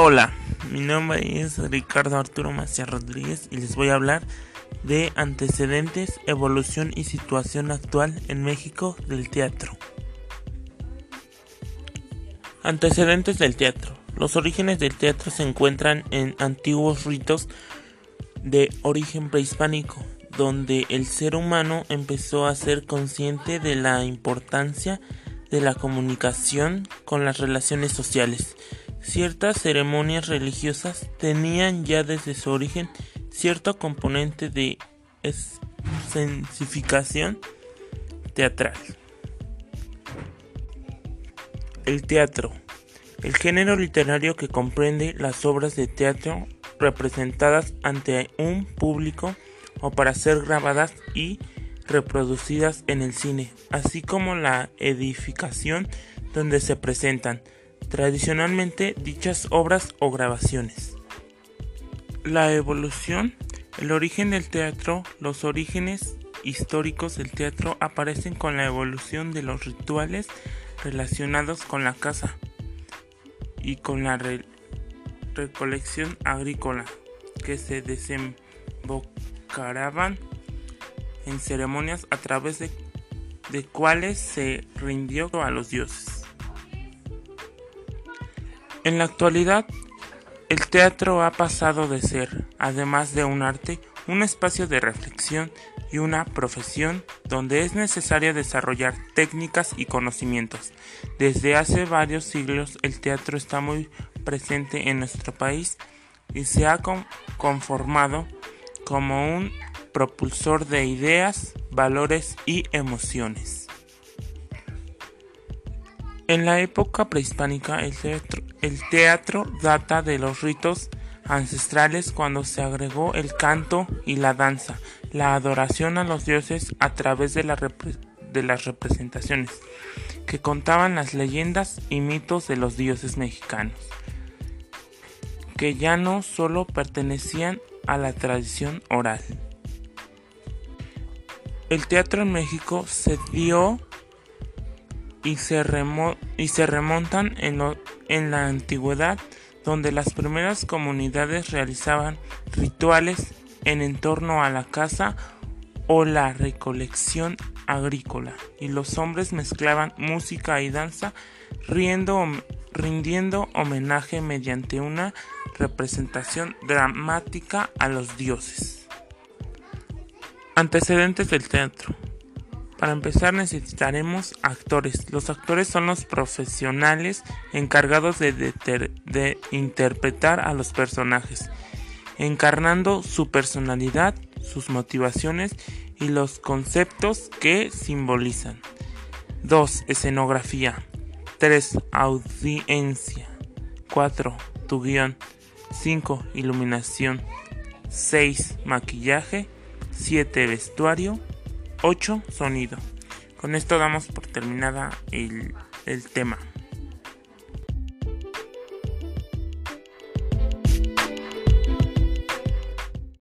Hola, mi nombre es Ricardo Arturo Macías Rodríguez y les voy a hablar de antecedentes, evolución y situación actual en México del teatro. Antecedentes del teatro. Los orígenes del teatro se encuentran en antiguos ritos de origen prehispánico, donde el ser humano empezó a ser consciente de la importancia de la comunicación con las relaciones sociales Ciertas ceremonias religiosas tenían ya desde su origen cierto componente de sensificación teatral. El teatro. El género literario que comprende las obras de teatro representadas ante un público o para ser grabadas y reproducidas en el cine, así como la edificación donde se presentan tradicionalmente dichas obras o grabaciones. La evolución, el origen del teatro, los orígenes históricos del teatro aparecen con la evolución de los rituales relacionados con la caza y con la recolección agrícola que se desembocaban en ceremonias a través de, de cuales se rindió a los dioses. En la actualidad, el teatro ha pasado de ser, además de un arte, un espacio de reflexión y una profesión donde es necesario desarrollar técnicas y conocimientos. Desde hace varios siglos el teatro está muy presente en nuestro país y se ha conformado como un propulsor de ideas, valores y emociones. En la época prehispánica el teatro, data de los ritos ancestrales cuando se agregó el canto y la danza, la adoración a los dioses a través de, de las representaciones, que contaban las leyendas y mitos de los dioses mexicanos, que ya no solo pertenecían a la tradición oral. El teatro en México se dio y se, remontan en, la antigüedad, donde las primeras comunidades realizaban rituales en entorno a la casa o la recolección agrícola, y los hombres mezclaban música y danza, rindiendo homenaje mediante una representación dramática a los dioses. Antecedentes del teatro. Para empezar necesitaremos actores. Los actores son los profesionales encargados de, interpretar a los personajes, encarnando su personalidad, sus motivaciones y los conceptos que simbolizan. 2. Escenografía. 3. Audiencia. 4. Tu guion. 5. Iluminación. 6. Maquillaje. 7. Vestuario. 8. Sonido. Con esto damos por terminada el, el tema.